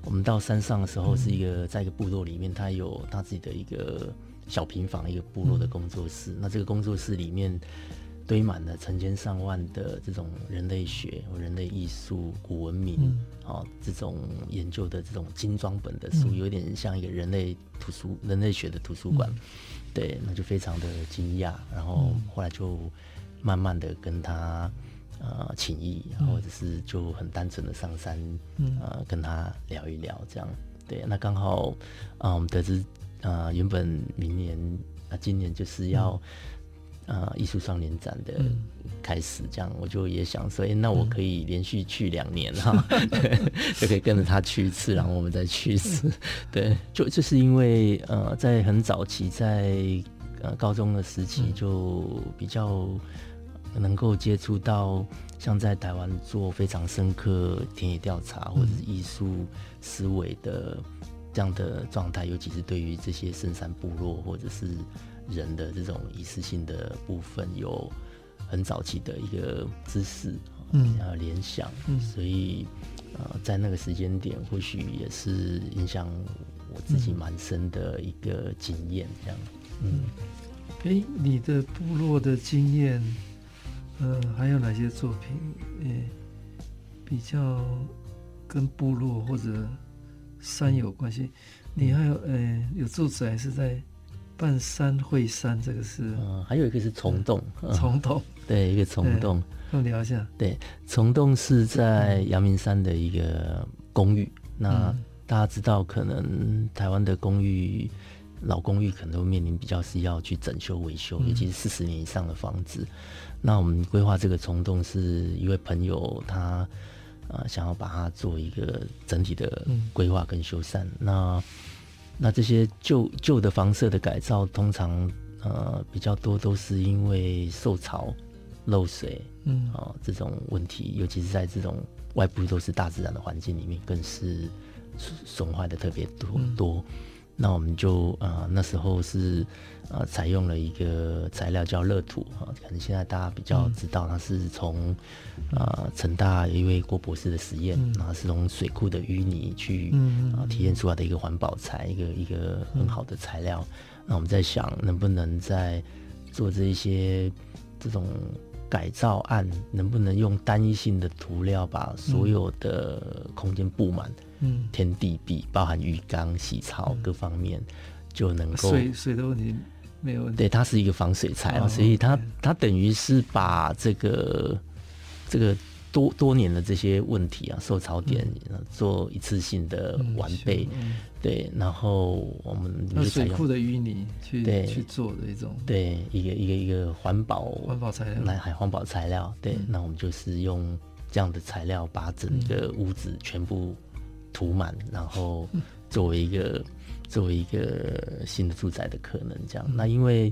[SPEAKER 2] 我们到山上的时候，是一个在一个部落里面，他有他自己的一个小平房，一个部落的工作室。那这个工作室里面。堆满了成千上万的这种人类学、人类艺术、古文明，嗯、哦，这种研究的这种精装本的书，有点像一个人类图书、人类学的图书馆。嗯、对，那就非常的惊讶。然后后来就慢慢的跟他呃请益，或者是就很单纯的上山，呃，跟他聊一聊这样。对，那刚好啊、呃，我们得知啊、呃，原本明年啊、呃，今年就是要。呃，艺术双年展的开始，这样、嗯、我就也想说，哎、欸，那我可以连续去两年哈，嗯、<laughs> 对，<laughs> 就可以跟着他去一次，然后我们再去一次。对，就就是因为呃，在很早期，在呃高中的时期，就比较能够接触到像在台湾做非常深刻田野调查或者是艺术思维的这样的状态，尤其是对于这些深山部落或者是。人的这种仪式性的部分有很早期的一个知识，嗯，然后联想，嗯，所以呃，在那个时间点，或许也是影响我自己蛮深的一个经验，这样，嗯，
[SPEAKER 1] 哎、欸，你的部落的经验，呃，还有哪些作品，呃、欸，比较跟部落或者山有关系？嗯、你还有，呃、欸，有住宅是在？半山会山，这个是，
[SPEAKER 2] 嗯，还有一个是虫洞，
[SPEAKER 1] 虫洞，<laughs>
[SPEAKER 2] 对，一个虫洞，
[SPEAKER 1] 跟我聊一下。
[SPEAKER 2] 对，虫洞是在阳明山的一个公寓。那大家知道，可能台湾的公寓，老公寓可能都面临比较是要去整修维修，尤其是四十年以上的房子。那我们规划这个虫洞，是一位朋友他呃想要把它做一个整体的规划跟修缮。那那这些旧旧的房舍的改造，通常呃比较多都是因为受潮、漏水，嗯啊、呃、这种问题，尤其是在这种外部都是大自然的环境里面，更是损坏的特别多多。嗯那我们就啊、呃，那时候是呃，采用了一个材料叫乐土啊，可能现在大家比较知道，它是从啊成大一位郭博士的实验，然后、嗯、是从水库的淤泥去啊提炼出来的一个环保材，一个一个很好的材料。那我们在想，能不能在做这一些这种改造案，能不能用单一性的涂料把所有的空间布满？嗯，天地壁包含浴缸、洗槽各方面，就能够
[SPEAKER 1] 水水的问题没有问题。
[SPEAKER 2] 对，它是一个防水材，哦、所以它它等于是把这个这个多多年的这些问题啊，受潮点做一次性的完备。嗯、对，然后我们
[SPEAKER 1] 用水库的淤泥去对去做的一种，
[SPEAKER 2] 对一个一个一个环保
[SPEAKER 1] 环保材料，
[SPEAKER 2] 来还环保材料。对，嗯、那我们就是用这样的材料，把整个屋子全部。涂满，然后作为一个、嗯、作为一个新的住宅的可能，这样。嗯、那因为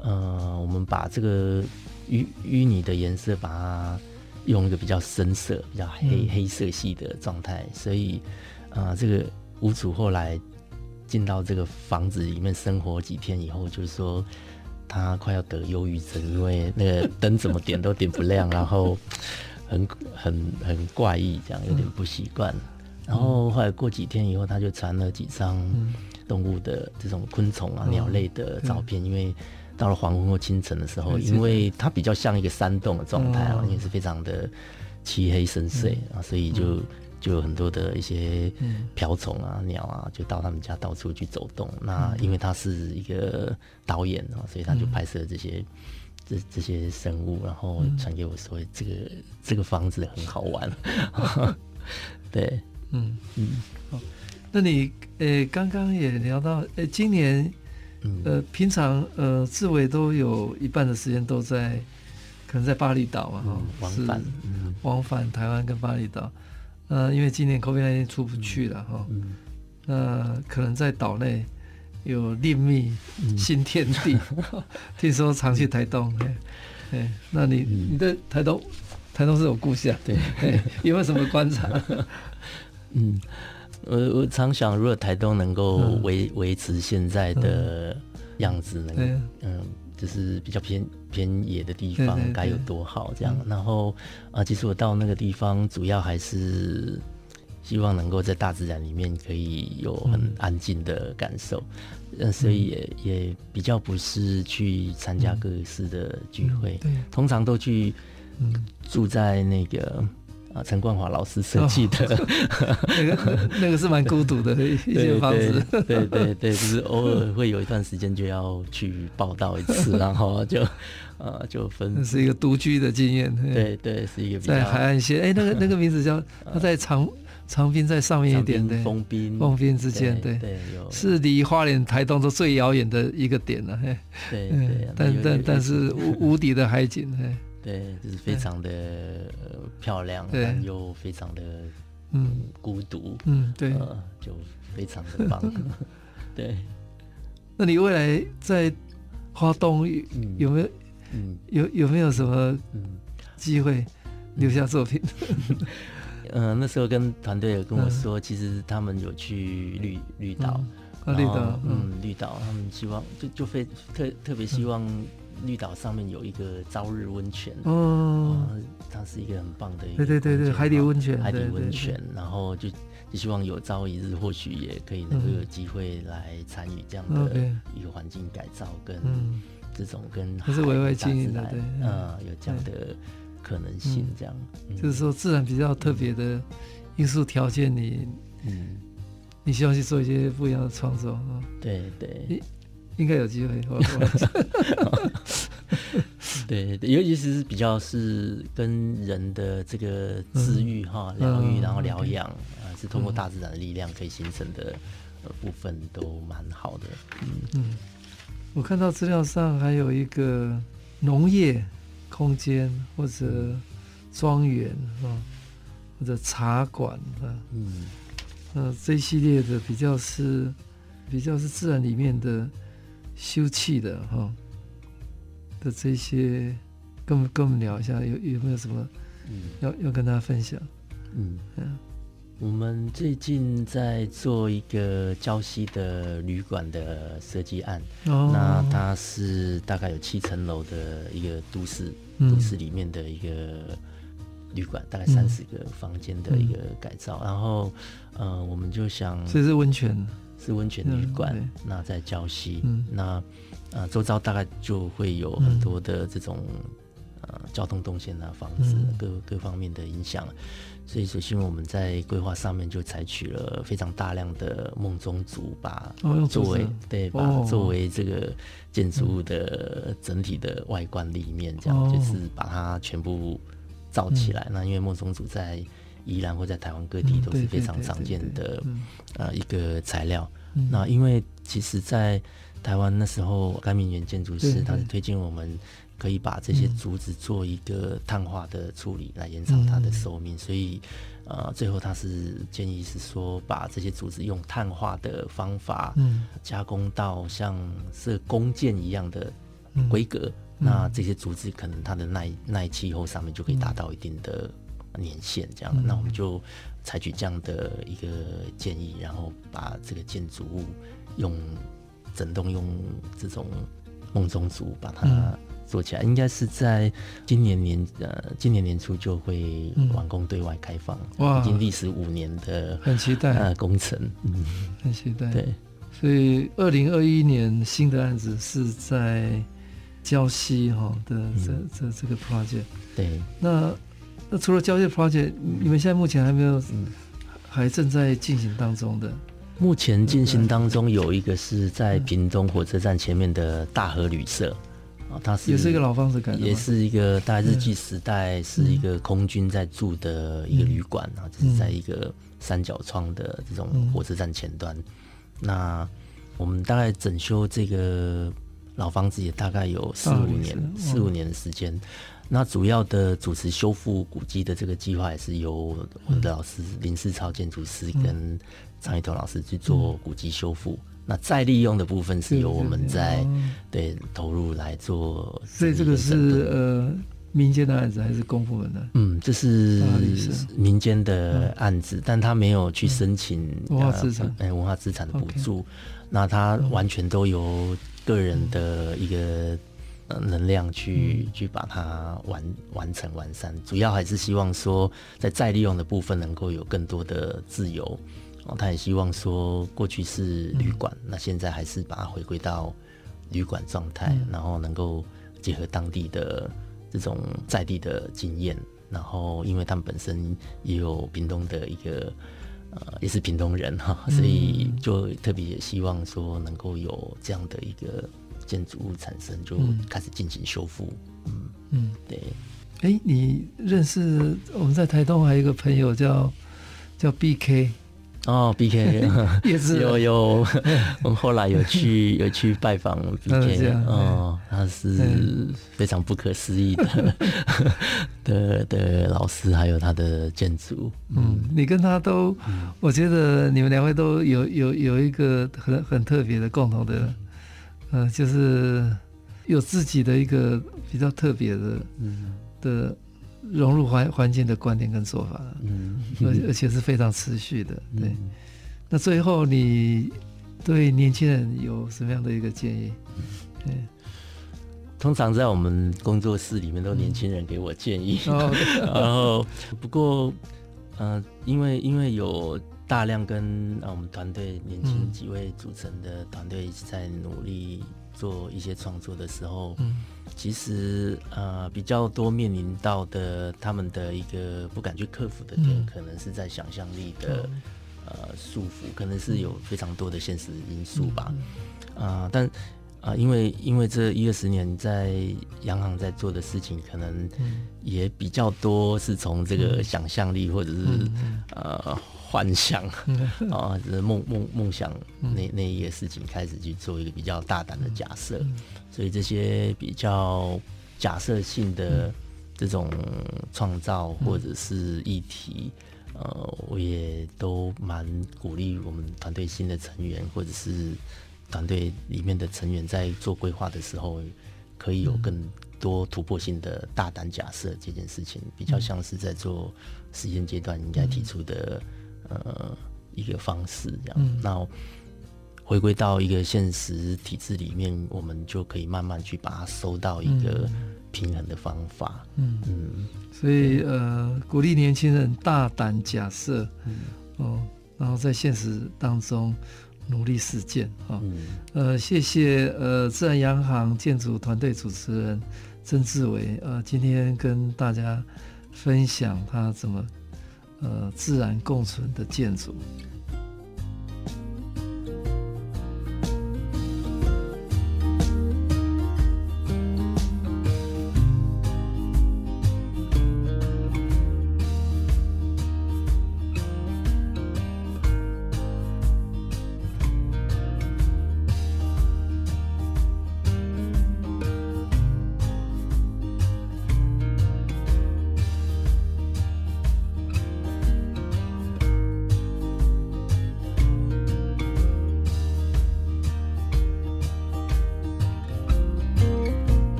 [SPEAKER 2] 呃，我们把这个淤淤泥的颜色，把它用一个比较深色、比较黑、嗯、黑色系的状态，所以啊、呃，这个屋主后来进到这个房子里面生活几天以后，就是说他快要得忧郁症，因为那个灯怎么点都点不亮，然后很很很怪异，这样有点不习惯。嗯然后后来过几天以后，他就传了几张动物的这种昆虫啊、鸟类的照片。因为到了黄昏或清晨的时候，因为它比较像一个山洞的状态啊，也是非常的漆黑深邃啊，所以就就有很多的一些瓢虫啊、鸟啊，就到他们家到处去走动。那因为他是一个导演啊，所以他就拍摄这些这这些生物，然后传给我说：“这个这个房子很好玩。<laughs> ”对。嗯
[SPEAKER 1] 嗯，好，那你呃刚刚也聊到，呃今年，呃平常呃志伟都有一半的时间都在，可能在巴厘岛嘛，往返，嗯、往返台湾跟巴厘岛，呃因为今年 COVID-19 出不去了哈，嗯，那可能在岛内有另觅新天地，嗯、<laughs> 听说常去台东，哎、嗯，那你你在台东，台东是有故乡，对，有没有什么观察？<laughs>
[SPEAKER 2] 嗯，我我常想，如果台东能够维维持现在的样子，能嗯，嗯，就是比较偏偏野的地方，该有多好这样。然后啊，其实我到那个地方，主要还是希望能够在大自然里面可以有很安静的感受，嗯，所以也也比较不是去参加各式的聚会，通常都去住在那个。啊，陈冠华老师设计的，哦、
[SPEAKER 1] 那 <laughs> 个那个是蛮孤独的一间房子。
[SPEAKER 2] 对对对，对，就是偶尔会有一段时间就要去报道一次，然后就呃就分。
[SPEAKER 1] 是一个独居的经验。
[SPEAKER 2] 对对，是一个
[SPEAKER 1] 在海岸线。哎，那个那个名字叫他在长长滨在上面一点的
[SPEAKER 2] 封滨
[SPEAKER 1] 封滨之间，对对，是离花莲台东都最遥远的一个点了。嘿，
[SPEAKER 2] 对对，
[SPEAKER 1] 但但但是无无敌的海景，嘿。
[SPEAKER 2] 对，就是非常的漂亮，但又非常的嗯。孤独，
[SPEAKER 1] 嗯对，
[SPEAKER 2] 就非常的棒。<laughs> 对，
[SPEAKER 1] 那你未来在花东有没有嗯。有有没有什么机会留下作品？
[SPEAKER 2] 嗯，<laughs> 那时候跟团队有跟我说，其实他们有去绿绿岛，
[SPEAKER 1] 绿岛，
[SPEAKER 2] 嗯，绿岛，他们希望就就非特特别希望。绿岛上面有一个朝日温泉，哦，它是一个很棒的一个，
[SPEAKER 1] 对对对对，海底温泉，
[SPEAKER 2] 海底温泉，然后就就希望有朝一日或许也可以能够有机会来参与这样的一个环境改造跟这种跟海大自然，嗯，有这样的可能性，这样，
[SPEAKER 1] 就是说自然比较特别的因素条件，你嗯，你希望去做一些不一样的创作啊，
[SPEAKER 2] 对对。
[SPEAKER 1] 应该有机会，<laughs>
[SPEAKER 2] 对，尤其是比较是跟人的这个治愈哈、疗愈，然后疗养啊，是通过大自然的力量可以形成的部分都蛮好的。嗯嗯，
[SPEAKER 1] 我看到资料上还有一个农业空间或者庄园啊，或者茶馆啊，嗯，呃，这一系列的比较是比较是自然里面的。休憩的哈的这些，跟我们跟我们聊一下，有有没有什么要，要要跟大家分享？嗯。
[SPEAKER 2] 嗯，我们最近在做一个礁溪的旅馆的设计案，哦，那它是大概有七层楼的一个都市，嗯，都市里面的一个旅馆，大概三十个房间的一个改造，嗯，然后呃，我们就想
[SPEAKER 1] 这是温泉。
[SPEAKER 2] 是温泉旅馆，嗯、那在礁溪，嗯、那啊周遭大概就会有很多的这种、嗯呃、交通动线啊、房子、嗯、各各方面的影响，所以首先我们在规划上面就采取了非常大量的梦中竹，把作为、哦、对，把作为这个建筑物的整体的外观立面，这样、哦、就是把它全部造起来。嗯、那因为梦中竹在宜兰或在台湾各地都是非常常见的呃一个材料。那因为其实，在台湾那时候，甘明园建筑师他是推荐我们可以把这些竹子做一个碳化的处理，来延长它的寿命。所以呃，最后他是建议是说，把这些竹子用碳化的方法加工到像是弓箭一样的规格。那这些竹子可能它的耐耐气候上面就可以达到一定的。年限这样，那我们就采取这样的一个建议，然后把这个建筑物用整栋用这种梦中竹把它做起来，应该是在今年年呃今年年初就会完工对外开放，哇，已经历时五年的
[SPEAKER 1] 很期待。
[SPEAKER 2] 呃工程，嗯，
[SPEAKER 1] 很期待。
[SPEAKER 2] 对，
[SPEAKER 1] 所以二零二一年新的案子是在礁溪哈的这这这个 project，
[SPEAKER 2] 对，
[SPEAKER 1] 那。那除了胶界 project，你们现在目前还没有，还正在进行当中的。
[SPEAKER 2] 目前进行当中有一个是在屏东火车站前面的大和旅社，啊，它是
[SPEAKER 1] 也是一个老房子改的，
[SPEAKER 2] 也是一个大概日据时代是一个空军在住的一个旅馆啊，就是在一个三角窗的这种火车站前端。那我们大概整修这个老房子也大概有四五年，四五年的时间。那主要的主持修复古迹的这个计划，也是由我们的老师林世超建筑师跟张一头老师去做古迹修复。那再利用的部分是由我们在对投入来做。
[SPEAKER 1] 所以这个是呃民间的案子还是公部门的？
[SPEAKER 2] 嗯，这是民间的案子，嗯、但他没有去申请、
[SPEAKER 1] 嗯、文化资产，
[SPEAKER 2] 哎、呃，文化资产的补助那他完全都由个人的一个能量去、嗯、去把它完完成完善，主要还是希望说在再利用的部分能够有更多的自由。哦，他也希望说过去是旅馆，嗯、那现在还是把它回归到旅馆状态，嗯、然后能够结合当地的这种在地的经验，然后因为他们本身也有屏东的一个呃，也是屏东人哈，所以就特别也希望说能够有这样的一个建筑物产生，就开始进行修复。嗯嗯，对。
[SPEAKER 1] 哎、欸，你认识我们在台东还有一个朋友叫叫 BK。
[SPEAKER 2] 哦，B K <laughs> 也是。有有，<laughs> 我们后来有去 <laughs> 有去拜访 B K，哦，他是非常不可思议的的的老师，还有他的建筑，
[SPEAKER 1] 嗯，你跟他都，我觉得你们两位都有有有一个很很特别的共同的，呃，就是有自己的一个比较特别的，嗯。的。融入环环境的观念跟做法，嗯，而而且是非常持续的，对。嗯、那最后，你对年轻人有什么样的一个建议？对，
[SPEAKER 2] 通常在我们工作室里面，都年轻人给我建议。嗯、<laughs> 然后，不过，嗯、呃，因为因为有大量跟啊我们团队年轻几位组成的团队一直在努力做一些创作的时候，嗯。其实呃比较多面临到的他们的一个不敢去克服的点，嗯、可能是在想象力的、嗯、呃束缚，可能是有非常多的现实因素吧。啊、但啊、呃，因为因为这一二十年在央行在做的事情，可能也比较多是从这个想象力或者是、嗯、呃。幻想 <laughs> 啊，就是梦梦梦想那那一些事情开始去做一个比较大胆的假设，所以这些比较假设性的这种创造或者是议题，呃，我也都蛮鼓励我们团队新的成员或者是团队里面的成员在做规划的时候，可以有更多突破性的大胆假设。这件事情比较像是在做实验阶段应该提出的。呃，一个方式这样，嗯、那回归到一个现实体制里面，我们就可以慢慢去把它收到一个平衡的方法。嗯嗯，嗯
[SPEAKER 1] 所以呃，鼓励年轻人大胆假设，嗯、哦，然后在现实当中努力实践啊。哦嗯、呃，谢谢呃，自然洋行建筑团队主持人曾志伟呃，今天跟大家分享他怎么。呃，自然共存的建筑。